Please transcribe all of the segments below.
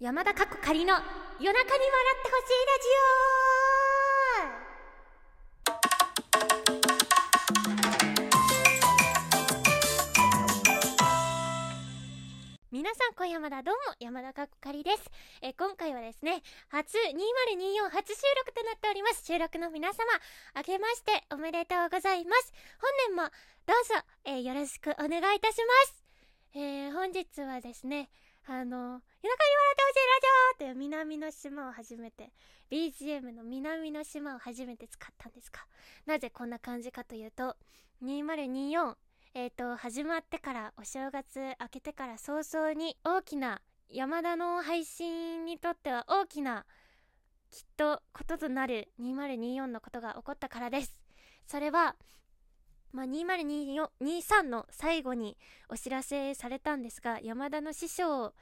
山田かっこ仮の夜中に笑ってほしいラジオ。皆さん今夜まだどうも山田かっこ仮です。え今回はですね初2024初収録となっております。収録の皆様明けましておめでとうございます。本年もどうぞ、えー、よろしくお願いいたします。えー、本日はですねあの、夜中に笑ってほしいラジオって南の島を初めて、BGM の南の島を初めて使ったんですかなぜこんな感じかというと、2024、えっ、ー、と、始まってから、お正月明けてから早々に大きな、山田の配信にとっては大きな、きっとこととなる2024のことが起こったからです。それは、まあ、2023の最後にお知らせされたんですが山田の師匠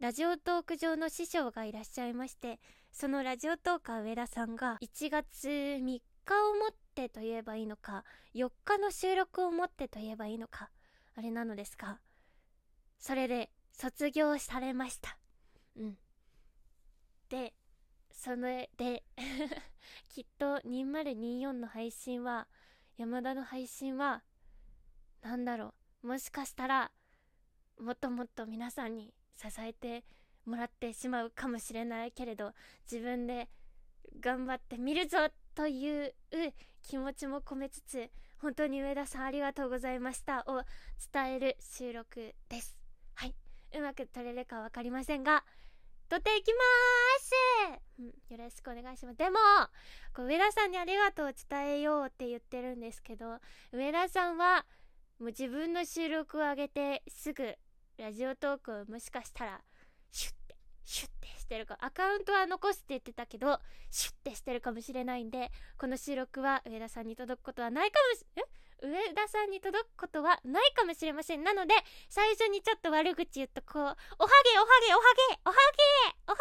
ラジオトーク上の師匠がいらっしゃいましてそのラジオトーカー上田さんが1月3日をもってと言えばいいのか4日の収録をもってと言えばいいのかあれなのですがそれで卒業されました。うん。でそれで きっと2024の配信は山田の配信は何だろう。もしかしたらもっともっと皆さんに支えてもらってしまうかもしれないけれど自分で頑張ってみるぞという気持ちも込めつつ本当に上田さんありがとうございましたを伝える収録です。はい。うまく撮れるか分かりませんが撮っていきまーす、うん、よろしくお願いします。でもこう上田さんにありがとうを伝えようって言ってるんですけど上田さんはもう自分の収録を上げてすぐラジオトークをもしかしたらシュッてシュッてしてるかアカウントは残すって言ってたけどシュッてしてるかもしれないんでこの収録は上田さんに届くことはないかもしえ？上田さんに届くことはないかもしれません。なので、最初にちょっと悪口言っとこう、おはげおはげおはげおはげおは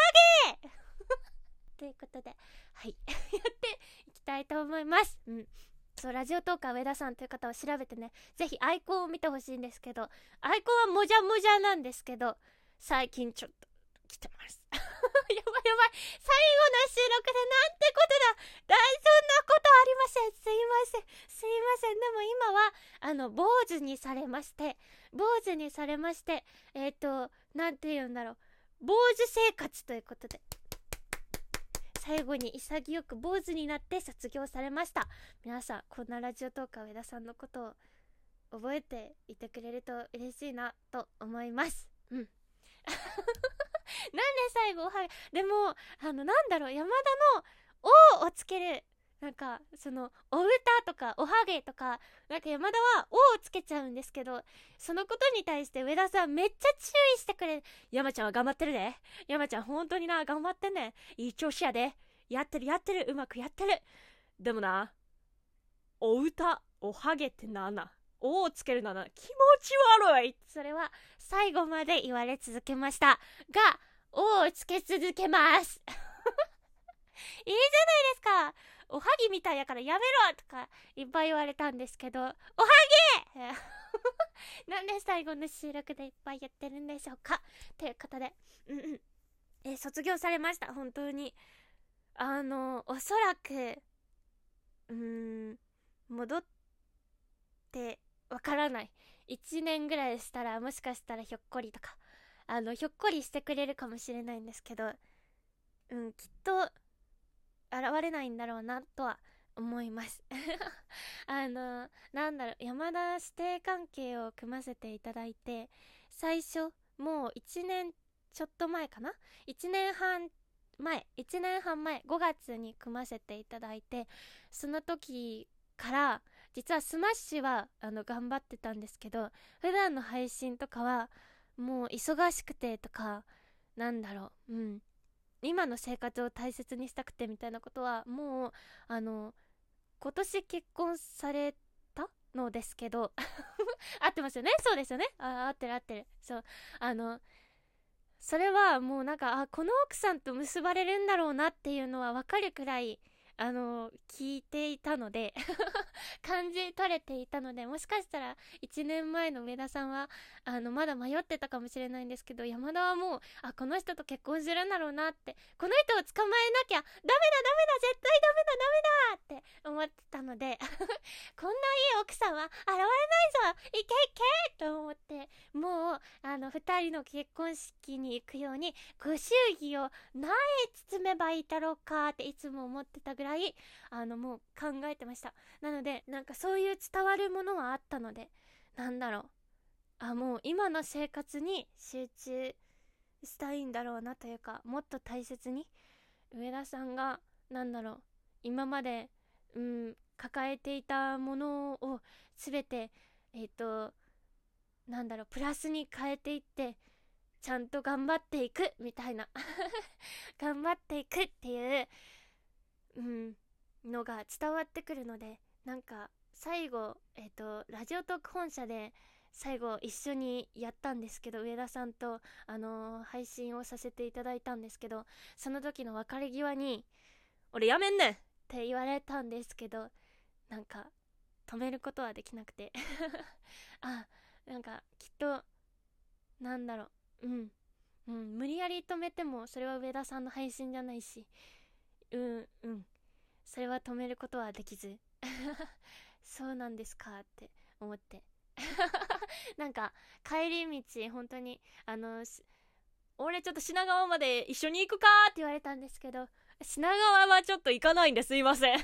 げ ということで、はい、やっていきたいと思います。うん。そう、ラジオトーカー上田さんという方を調べてね、ぜひアイコンを見てほしいんですけど、アイコンはもじゃもじゃなんですけど、最近ちょっと来てます。やばいやばい。最後の収録でなんてことだ。大そんなことありません。すいません。すいません。でも今は、あの、坊主にされまして、坊主にされまして、えっ、ー、と、なんて言うんだろう。坊主生活ということで。最後に潔く坊主になって卒業されました。皆さん、こんなラジオトークは上田さんのことを覚えていてくれると嬉しいなと思います。うん。なんで最後、はい。でも、あの、なんだろう、山田の、おをつける。なんか、その、お歌とか、おはげとか、なんか山田は、おをつけちゃうんですけど、そのことに対して上田さんめっちゃ注意してくれる。山ちゃんは頑張ってるで。山ちゃん本当にな、頑張ってんねん。いい調子やで。やってるやってる。うまくやってる。でもな、お歌、おはげってなな。おをつけるなな。気持ち悪い。それは、最後まで言われ続けました。が、おをつけ続けます。いいじゃ。おはぎみたいやからやめろとかいっぱい言われたんですけど、おはぎ なんで最後の収録でいっぱい言ってるんでしょうか？ということで、うんうん。え、卒業されました？本当に。あの、おそらく、うーん、戻ってわからない。1年ぐらいしたらもしかしたらひょっこりとかあのひょっこりしてくれるかもしれないんですけどうんきっと現れないんだろうなとは思います。あのなんだろう山田指定関係を組ませていただいて最初もう1年ちょっと前かな？1年半前1年半前5月に組ませていただいてその時から実はスマッシュはあの頑張ってたんですけど普段の配信とかはもう忙しくてとかなんだろううん。今の生活を大切にしたくてみたいなことはもうあの今年結婚されたのですけど 合ってますよね？そうですよね？あ合ってる合ってる。そう。あのそれはもうなんかあこの奥さんと結ばれるんだろうなっていうのは分かるくらいあの聞いていたので 感じ取れていたのでもしかしたら1年前の上田さんはあのまだ迷ってたかもしれないんですけど山田はもうあこの人と結婚するんだろうなってこの人を捕まえなきゃダメだダメだ絶対ダメだダメだって思ってたので こんないい奥さんは現れないぞいけいけと思ってもうあの2人の結婚式に行くようにご祝儀を何へ包めばいいだろうかっていつも思ってたぐらいあのもう考えてました。なのでなんかそういう伝わるものはあったのでなんだろう。あもう今の生活に集中したいんだろうなというかもっと大切に上田さんがなんだろう今までうん抱えていたものを全てえっ、ー、となんだろうプラスに変えていってちゃんと頑張っていくみたいな。頑張っていくっていううん。のが伝わってくるのでなんか最後えっ、ー、とラジオトーク本社で最後一緒にやったんですけど上田さんとあのー、配信をさせていただいたんですけどその時の別れ際に「俺やめんねん!」って言われたんですけどなんか止めることはできなくて。あなんかきっとなんだろう。うん。うん。無理やり止めてもそれは上田さんの配信じゃないしうんうん。それは止めることはできず。そうなんですかって思って。なんか帰り道本当にあの俺ちょっと品川まで一緒に行くかって言われたんですけど品川はちょっと行かないんですいません。あの、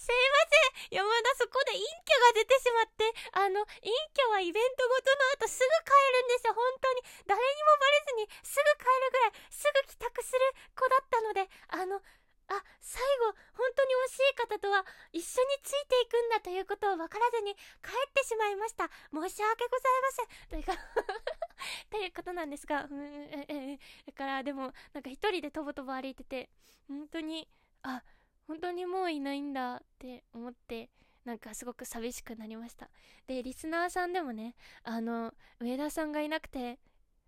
すいません。山田そこで隠居が出てしまって、あの、隠居はイベントごとの後すぐ帰るんですよ、本当に。誰にもバレずにすぐ帰るぐらい、すぐ帰宅する子だったので、あの、あ、最後、本当に惜しい方とは一緒についていくんだということを分からずに帰ってしました。申し訳ございません。というか ということなんですが、うん、え、え、だからでも、なんか一人でとぼとぼ歩いてて、本当に、あ、本当にもういないんだって思ってなんかすごく寂しくなりましたでリスナーさんでもねあの上田さんがいなくて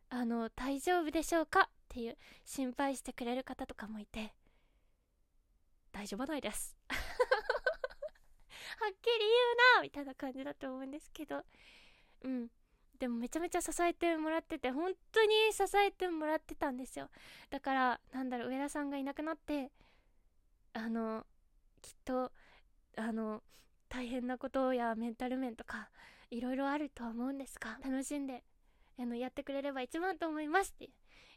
あの大丈夫でしょうか？っていう心配してくれる方とかもいて大丈夫ないですっきり言うなみたいな感じだと思うんですけど。うん。でもめちゃめちゃ支えてもらってて本当に支えてもらってたんですよ。だからなんだろう上田さんがいなくなってあのきっとあの大変なことやメンタル面とかいろいろあるとは思うんですが楽しんであのやってくれれば一番と思いますって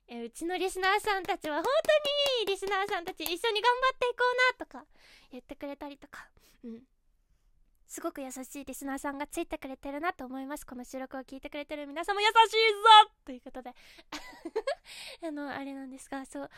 えうちのリスナーさんたちは本当にリスナーさんたち一緒に頑張っていこうなとか言ってくれたりとか。うん。すごく優しいリスナーさんがついてくれてるなと思います。この収録を聞いてくれてる皆さんも優しいぞ。ということで。あのあれなんですがそう。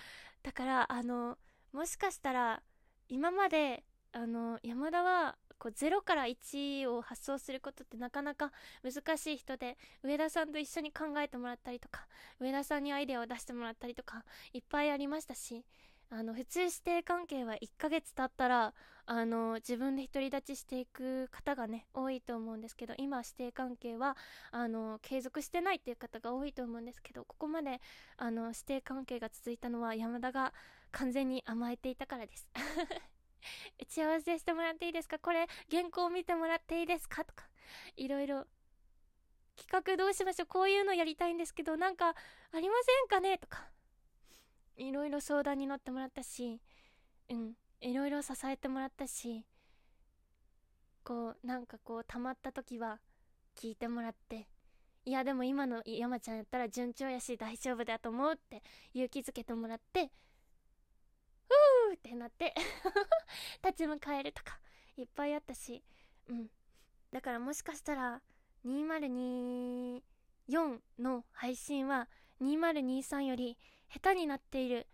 だからあのもしかしたら今まであの山田はこう0から1を発想することってなかなか難しい人で上田さんと一緒に考えてもらったりとか上田さんにアイデアを出してもらったりとかいっぱいありましたしあの普通師弟関係は1ヶ月経ったらあの自分で独り立ちしていく方がね多いと思うんですけど今師弟関係はあの継続してないっていう方が多いと思うんですけどここまであの師弟関係が続いたのは山田が完全に甘えていたからです。打ち合わせしてもらっていいですか？これ原稿見てもらっていいですか？とかいろいろ企画どうしましょう？こういうのやりたいんですけどなんかありませんかね？とかいろいろ相談に乗ってもらったしうん。いろいろ支えてもらったしこうなんかこうたまった時は聞いてもらっていやでも今の山ちゃんやったら順調やし大丈夫だと思うって勇気づけてもらってふーってなって 立ち向かえるとかいっぱいあったしうん。だからもしかしたら2024の配信は2023より下手になっている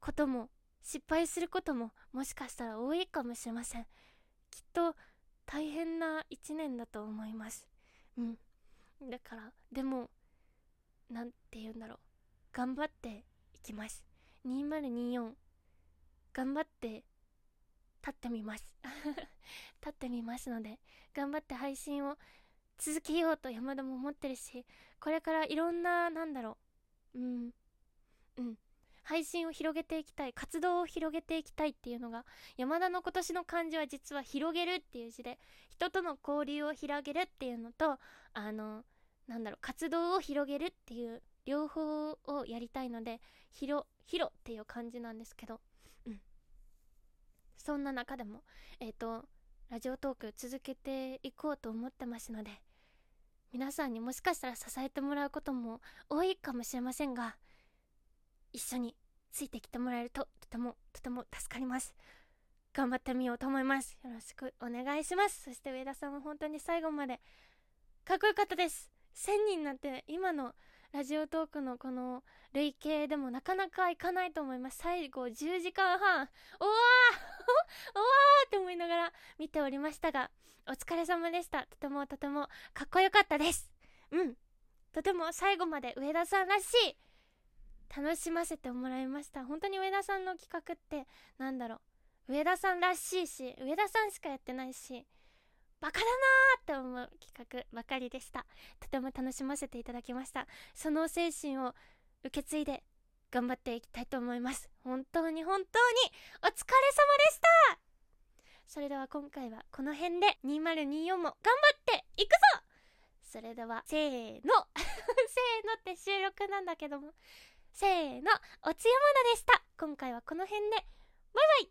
ことも失敗することももしかしたら多いかもしれません。きっと大変な1年だと思います。うん。だからでも何て言うんだろう。頑張っていきます。2024頑張って立ってみます。立ってみますので頑張って配信を続けようと山田も思ってるしこれからいろんななんだろう。うん。うん。配信を広げていきたい活動を広げていきたいっていうのが山田の今年の漢字は実は広げるっていう字で人との交流を広げるっていうのとあのなんだろう活動を広げるっていう両方をやりたいので広広っていう感じなんですけどうん。そんな中でもえっ、ー、とラジオトーク続けていこうと思ってますので皆さんにもしかしたら支えてもらうことも多いかもしれませんが一緒についてきてもらえるととてもとても助かります。頑張ってみようと思います。よろしくお願いします。そして上田さんは本当に最後までかっこよかったです。1000人なんて今のラジオトークのこの累計でもなかなかいかないと思います。最後10時間半。おわー! おわー!って思いながら見ておりましたがお疲れ様でした。とてもとてもかっこよかったです。うん。とても最後まで上田さんらしい楽しませてもらいました。本当に上田さんの企画ってなんだろう。上田さんらしいし上田さんしかやってないしバカだなーって思う企画ばかりでした。とても楽しませていただきました。その精神を受け継いで頑張っていきたいと思います。本当に本当にお疲れ様でした。それでは今回はこの辺で2024も頑張っていくぞ。それではせーの。せーのって収録なんだけども。せーのおつやまだでした。今回はこの辺で。バイバイ。